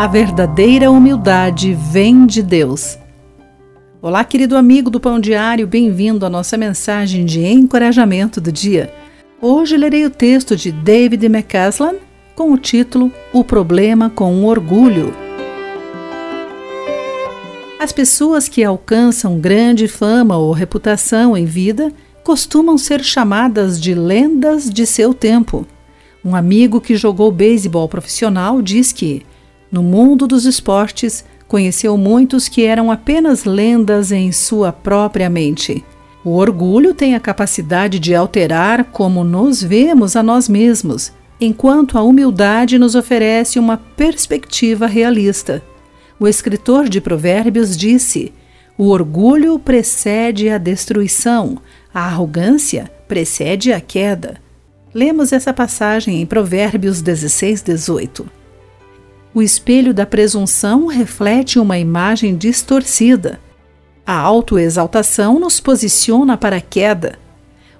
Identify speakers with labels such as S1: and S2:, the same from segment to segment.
S1: A verdadeira humildade vem de Deus. Olá, querido amigo do Pão Diário, bem-vindo à nossa mensagem de encorajamento do dia. Hoje lerei o texto de David McCaslan com o título O Problema com o Orgulho. As pessoas que alcançam grande fama ou reputação em vida costumam ser chamadas de lendas de seu tempo. Um amigo que jogou beisebol profissional diz que, no mundo dos esportes, conheceu muitos que eram apenas lendas em sua própria mente. O orgulho tem a capacidade de alterar como nos vemos a nós mesmos, enquanto a humildade nos oferece uma perspectiva realista. O escritor de Provérbios disse: O orgulho precede a destruição, a arrogância precede a queda. Lemos essa passagem em Provérbios 16, 18. O espelho da presunção reflete uma imagem distorcida. A autoexaltação nos posiciona para a queda.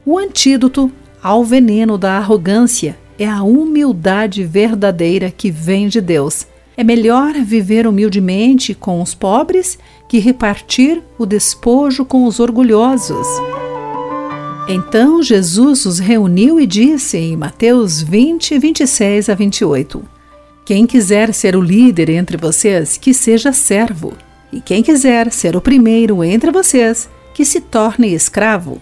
S1: O antídoto ao veneno da arrogância é a humildade verdadeira que vem de Deus. É melhor viver humildemente com os pobres que repartir o despojo com os orgulhosos. Então Jesus os reuniu e disse em Mateus 20, 26 a 28: Quem quiser ser o líder entre vocês, que seja servo, e quem quiser ser o primeiro entre vocês, que se torne escravo.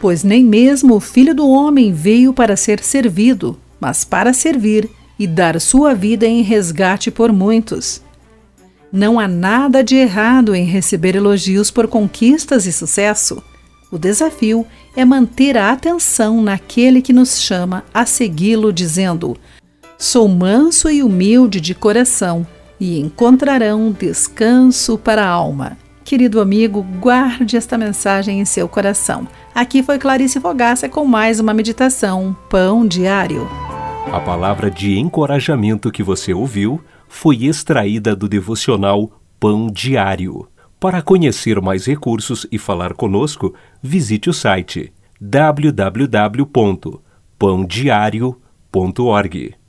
S1: Pois nem mesmo o filho do homem veio para ser servido, mas para servir e dar sua vida em resgate por muitos. Não há nada de errado em receber elogios por conquistas e sucesso. O desafio é manter a atenção naquele que nos chama a segui-lo, dizendo: Sou manso e humilde de coração, e encontrarão descanso para a alma. Querido amigo, guarde esta mensagem em seu coração. Aqui foi Clarice Fogaça com mais uma meditação Pão Diário.
S2: A palavra de encorajamento que você ouviu foi extraída do devocional Pão Diário. Para conhecer mais recursos e falar conosco, visite o site www.pandiario.org.